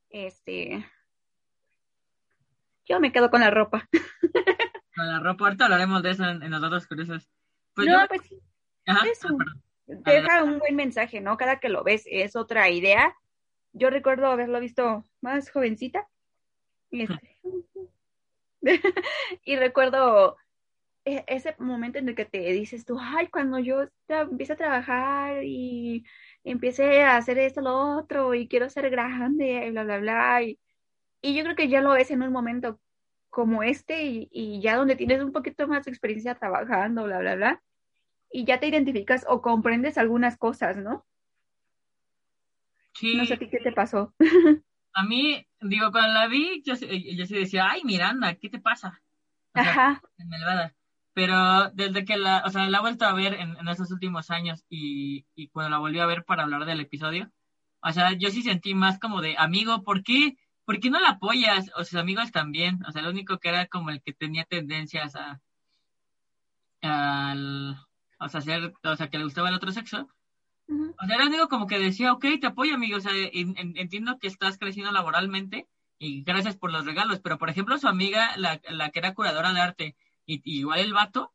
este. Yo me quedo con la ropa. con la ropa, ahorita hablaremos de eso en, los otros curiosos. Pues no, pues sí. eso. Te deja un buen mensaje, ¿no? Cada que lo ves es otra idea. Yo recuerdo haberlo visto más jovencita. y este, recuerdo e, ese momento en el que te dices tú, ay, cuando yo empiezo a trabajar y empiece a hacer esto, lo otro, y quiero ser grande, y bla, bla, bla. Y, y yo creo que ya lo ves en un momento como este y, y, ya donde tienes un poquito más de experiencia trabajando, bla, bla, bla, y ya te identificas o comprendes algunas cosas, ¿no? Sí. No sé a ti qué te pasó. A mí, digo, cuando la vi, yo, yo sí decía, ay, Miranda, ¿qué te pasa? Ajá pero desde que la, o sea, la he vuelto a ver en, en esos últimos años y, y, cuando la volví a ver para hablar del episodio, o sea, yo sí sentí más como de, amigo, ¿por qué, ¿por qué no la apoyas? O sus amigos también, o sea, lo único que era como el que tenía tendencias a, al, o sea, ser, o sea, que le gustaba el otro sexo. O sea, era único como que decía, ok, te apoyo, amigo, o sea, entiendo que estás creciendo laboralmente y gracias por los regalos, pero por ejemplo, su amiga, la, la que era curadora de arte, y, igual el vato,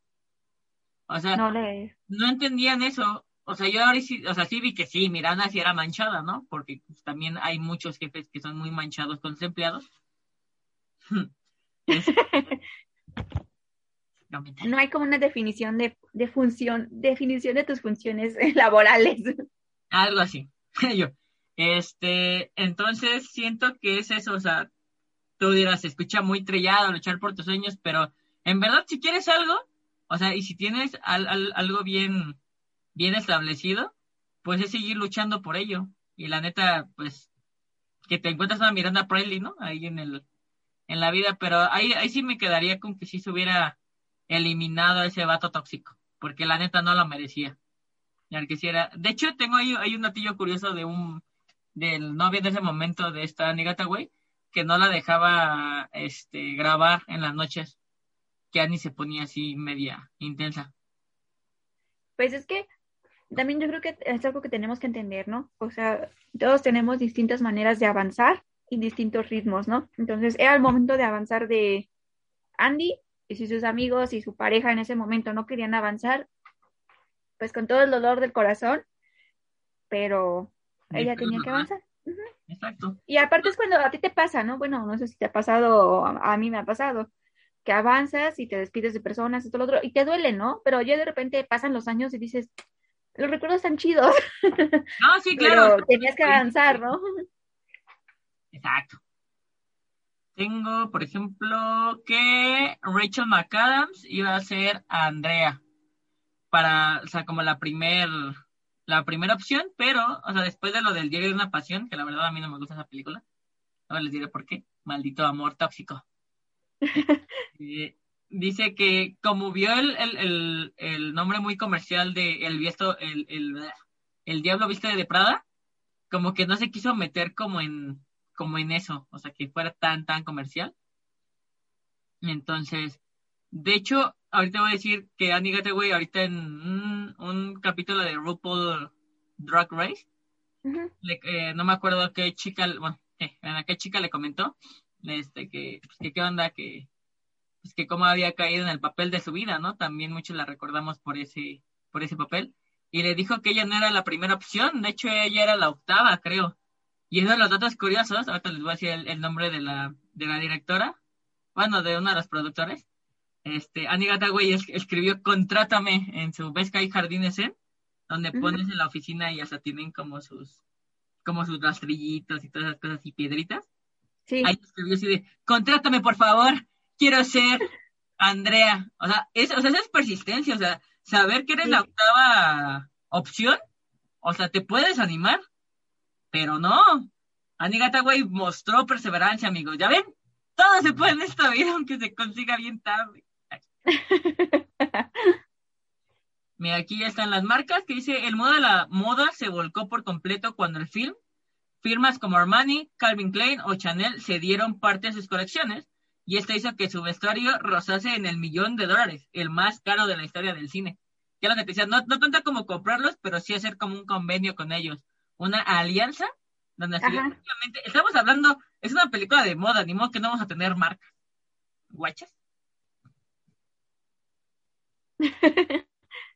o sea, no, entendían eso. o sea, yo ahora sí, o sea, sí vi que sí, Miranda sí era manchada, ¿no? Porque pues, también hay muchos jefes que son muy manchados con sus empleados. no hay como una definición de, de función, definición de tus funciones laborales. Algo así. yo. Este, entonces siento que es eso, o sea, tú dirás, se escucha muy trillado luchar por tus sueños, pero en verdad si quieres algo, o sea, y si tienes algo bien, bien establecido, pues es seguir luchando por ello. Y la neta, pues, que te encuentras a Miranda Priley, ¿no? Ahí en el, en la vida, pero ahí, ahí sí me quedaría con que si se hubiera eliminado a ese vato tóxico, porque la neta no lo merecía. De hecho, tengo ahí, hay un natillo curioso de un, del novio de ese momento de esta Nigata, güey, que no la dejaba, este, grabar en las noches, que Annie se ponía así media intensa. Pues es que también yo creo que es algo que tenemos que entender, ¿no? O sea, todos tenemos distintas maneras de avanzar y distintos ritmos, ¿no? Entonces era el momento de avanzar de Andy y si sus amigos y su pareja en ese momento no querían avanzar, pues con todo el dolor del corazón, pero ella tenía que avanzar. Exacto. Y aparte es cuando a ti te pasa, ¿no? Bueno, no sé si te ha pasado a mí me ha pasado, que avanzas y te despides de personas y todo lo otro, y te duele, ¿no? Pero ya de repente pasan los años y dices, los recuerdos están chidos. No, sí, claro. Pero tenías que avanzar, ¿no? Exacto. Tengo, por ejemplo, que Rachel McAdams iba a ser Andrea para, o sea, como la primer, la primera opción, pero, o sea, después de lo del diario de una pasión, que la verdad a mí no me gusta esa película, ahora les diré por qué, maldito amor tóxico. Eh, dice que como vio el, el, el, nombre muy comercial de El Viesto, el, el, el Diablo Viste de Prada, como que no se quiso meter como en, como en eso, o sea, que fuera tan, tan comercial. Entonces, de hecho, ahorita voy a decir que Annie Gateway ahorita en un, capítulo de RuPaul Drag Race, eh, no me acuerdo qué chica, bueno, eh, a qué chica le comentó, este, que, pues, que qué onda, que, pues, que cómo había caído en el papel de su vida, ¿no? También muchos la recordamos por ese, por ese papel. Y le dijo que ella no era la primera opción, de hecho ella era la octava, creo. Y uno de los datos curiosos, ahorita les voy a decir el, nombre de la, de la directora, bueno, de uno de los productores. Este, Annie Gataway escribió Contrátame en su Vesca y Jardines donde pones en la oficina y hasta tienen como sus, como sus rastrillitos y todas esas cosas y piedritas. Sí. Ahí escribió así de, contrátame por favor, quiero ser Andrea. O sea, es, o sea, esa es persistencia, o sea, saber que eres la octava opción, o sea, te puedes animar. Pero no, Annie Gataway mostró perseverancia, amigos. ¿Ya ven? Todo se puede en esta vida, aunque se consiga bien tarde. Mira, aquí ya están las marcas que dice, el modo de la moda se volcó por completo cuando el film, firmas como Armani, Calvin Klein o Chanel se dieron parte de sus colecciones y esto hizo que su vestuario rozase en el millón de dólares, el más caro de la historia del cine. Ya lo que te decía, no, no tanto como comprarlos, pero sí hacer como un convenio con ellos una alianza donde estamos hablando, es una película de moda, ni modo que no vamos a tener marcas. ¿Guachas?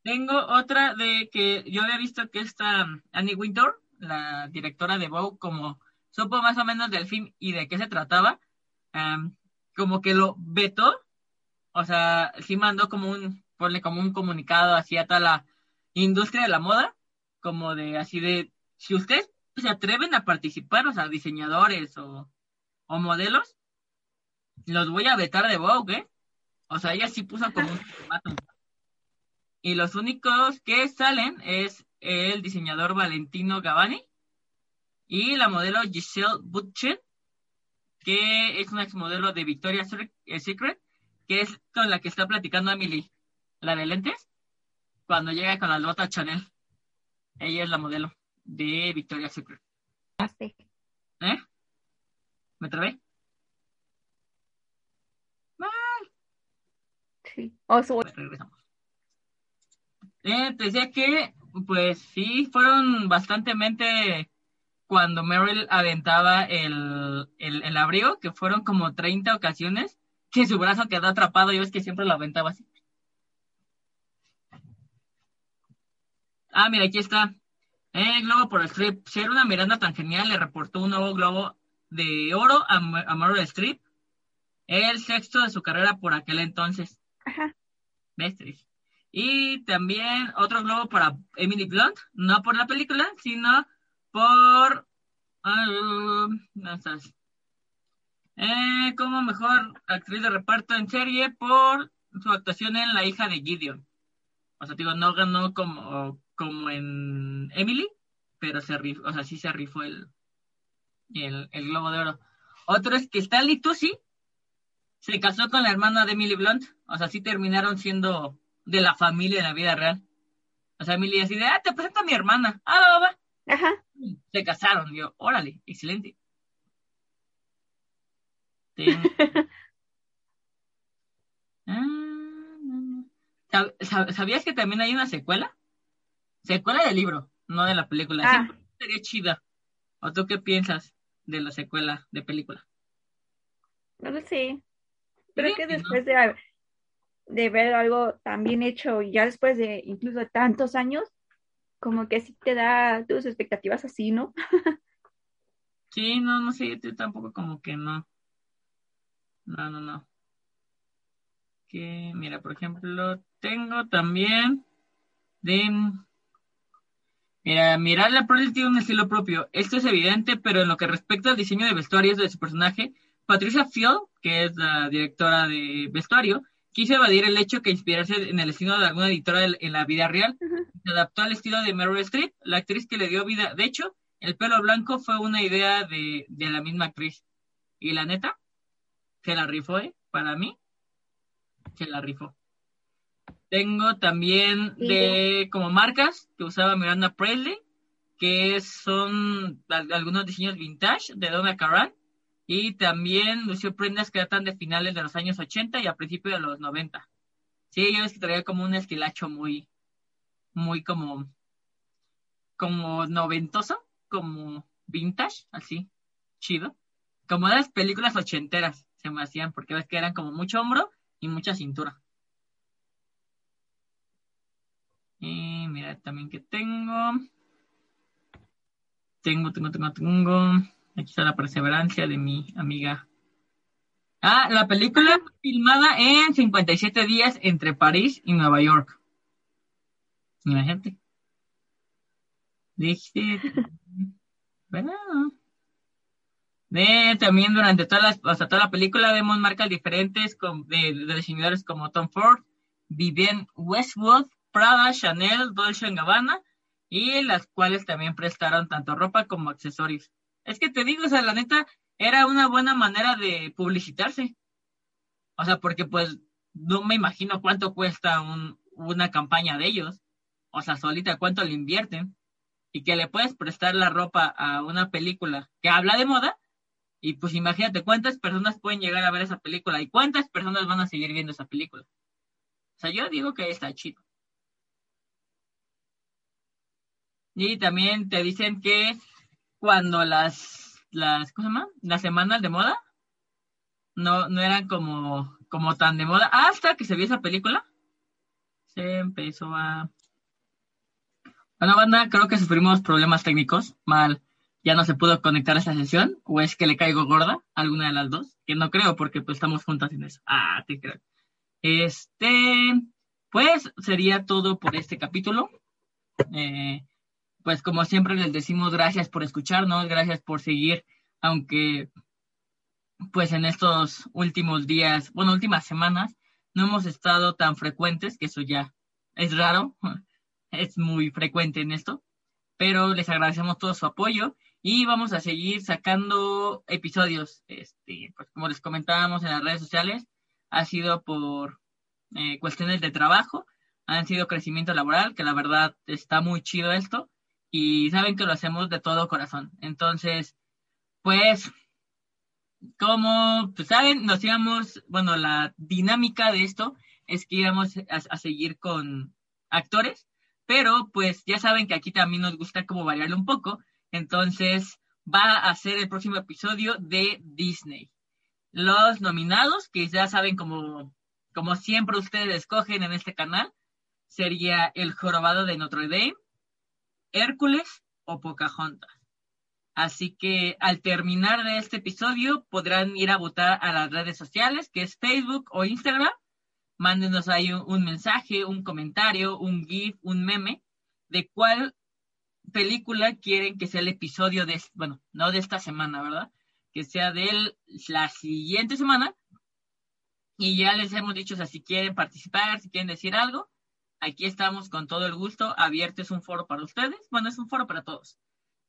Tengo otra de que yo había visto que esta Annie Winter, la directora de Vogue, como supo más o menos del film y de qué se trataba, como que lo vetó, o sea, sí mandó como un, ponle como un comunicado hacia toda la industria de la moda, como de así de si ustedes se atreven a participar, o sea, diseñadores o, modelos, los voy a vetar de Vogue, ¿eh? O sea, ella sí puso como un formato. Y los únicos que salen es el diseñador Valentino Gavani y la modelo Giselle Butcher, que es una exmodelo de Victoria's eh, Secret, que es con la que está platicando Emily, la de lentes, cuando llega con la lota Chanel. Ella es la modelo de Victoria's Secret. ¿Eh? ¿Me trabé? Mal. Sí. Oh, regresamos. Eh, te decía que, pues sí, fueron bastantemente cuando Meryl aventaba el, el, el, abrigo, que fueron como 30 ocasiones, que su brazo quedó atrapado, yo es que siempre lo aventaba así. Ah, mira, aquí está. El globo por el strip. Ser una Miranda tan genial le reportó un nuevo globo de oro a, a Meryl Streep. El sexto de su carrera por aquel entonces. Ajá. ¿Ves? Y también otro globo para Emily Blunt, no por la película, sino por... Uh, no estás. Eh, como mejor actriz de reparto en serie por su actuación en La hija de Gideon. O sea, digo, no ganó como, como en Emily, pero se rifó, o sea, sí se rifó el, el, el Globo de Oro. Otro es que Stanley Tucci se casó con la hermana de Emily Blunt. O sea, sí terminaron siendo de la familia en la vida real. O sea, Emily así de, ah, te presento a mi hermana. Ah, va, va. Ajá. Se casaron. Yo, órale, excelente. Ah, ¿Sabías que también hay una secuela? Secuela del libro, no de la película. Ah. Sería chida. ¿O tú qué piensas de la secuela de película? No lo sé. Creo que después de, de ver algo tan bien hecho y ya después de incluso tantos años, como que sí te da tus expectativas así, ¿no? Sí, no, no sé, yo tampoco como que no. No, no, no. Que, mira, por ejemplo, tengo también de... Mira, Miranda Pearl tiene un estilo propio. Esto es evidente, pero en lo que respecta al diseño de vestuarios de su personaje, Patricia Field, que es la directora de vestuario, quiso evadir el hecho que inspirarse en el estilo de alguna editora en la vida real. Ujú. Se adaptó al estilo de Meryl Streep, la actriz que le dio vida. De hecho, el pelo blanco fue una idea de, de la misma actriz. Y la neta, se la rifó, ¿eh? Para mí, se la rifó. Tengo también de como marcas que usaba Miranda Presley, que son al- algunos diseños vintage de Donna Karan. Y también lució prendas que datan de finales de los años 80 y a principios de los 90. Sí, yo es que traía como un estilacho muy, muy como, como noventoso, como vintage, así, chido. Como de las películas ochenteras se me hacían, porque ves que eran como mucho hombro y mucha cintura. Y mira también que tengo. Tengo, tengo, tengo, tengo. Aquí está la perseverancia de mi amiga. Ah, la película fue filmada en 57 días entre París y Nueva York. Imagínate. Dice. ¿Verdad? De, también durante todas las, hasta toda la película vemos marcas diferentes con, de, de diseñadores como Tom Ford, Vivienne Westwood, Prada, Chanel, Dolce Gabbana y las cuales también prestaron tanto ropa como accesorios. Es que te digo, o sea, la neta, era una buena manera de publicitarse. O sea, porque pues no me imagino cuánto cuesta un, una campaña de ellos. O sea, solita cuánto le invierten. Y que le puedes prestar la ropa a una película que habla de moda. Y pues imagínate cuántas personas pueden llegar a ver esa película y cuántas personas van a seguir viendo esa película. O sea, yo digo que está chido. Y también te dicen que cuando las, las, ¿cómo se llama? Las semanas de moda no, no eran como, como tan de moda hasta que se vio esa película. Se empezó a... Bueno, banda, creo que sufrimos problemas técnicos. Mal, ya no se pudo conectar a esta sesión. O es que le caigo gorda, alguna de las dos. Que no creo porque pues estamos juntas en eso. Ah, te creo. Este, pues sería todo por este capítulo. Eh, pues como siempre les decimos gracias por escucharnos, gracias por seguir, aunque pues en estos últimos días, bueno, últimas semanas, no hemos estado tan frecuentes, que eso ya es raro, es muy frecuente en esto, pero les agradecemos todo su apoyo y vamos a seguir sacando episodios, este, pues como les comentábamos en las redes sociales, ha sido por eh, cuestiones de trabajo, han sido crecimiento laboral, que la verdad está muy chido esto, y saben que lo hacemos de todo corazón. Entonces, pues, como pues, saben, nos íbamos, bueno, la dinámica de esto es que íbamos a, seguir con actores, pero pues ya saben que aquí también nos gusta como variarlo un poco, entonces va a ser el próximo episodio de Disney. Los nominados, que ya saben como, como siempre ustedes escogen en este canal, sería El Jorobado de Notre Dame, Hércules o Pocahontas. Así que al terminar de este episodio podrán ir a votar a las redes sociales, que es Facebook o Instagram. Mándenos ahí un, mensaje, un comentario, un GIF, un meme, de cuál película quieren que sea el episodio de, bueno, no de esta semana, ¿verdad? Que sea de la siguiente semana. Y ya les hemos dicho, o sea, si quieren participar, si quieren decir algo, aquí estamos con todo el gusto. Abierto es un foro para ustedes. Bueno, es un foro para todos.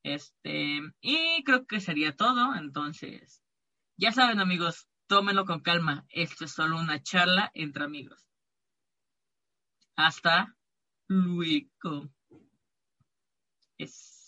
Este, y creo que sería todo. Entonces, ya saben, amigos, tómenlo con calma. Esto es solo una charla entre amigos. Hasta luego. Es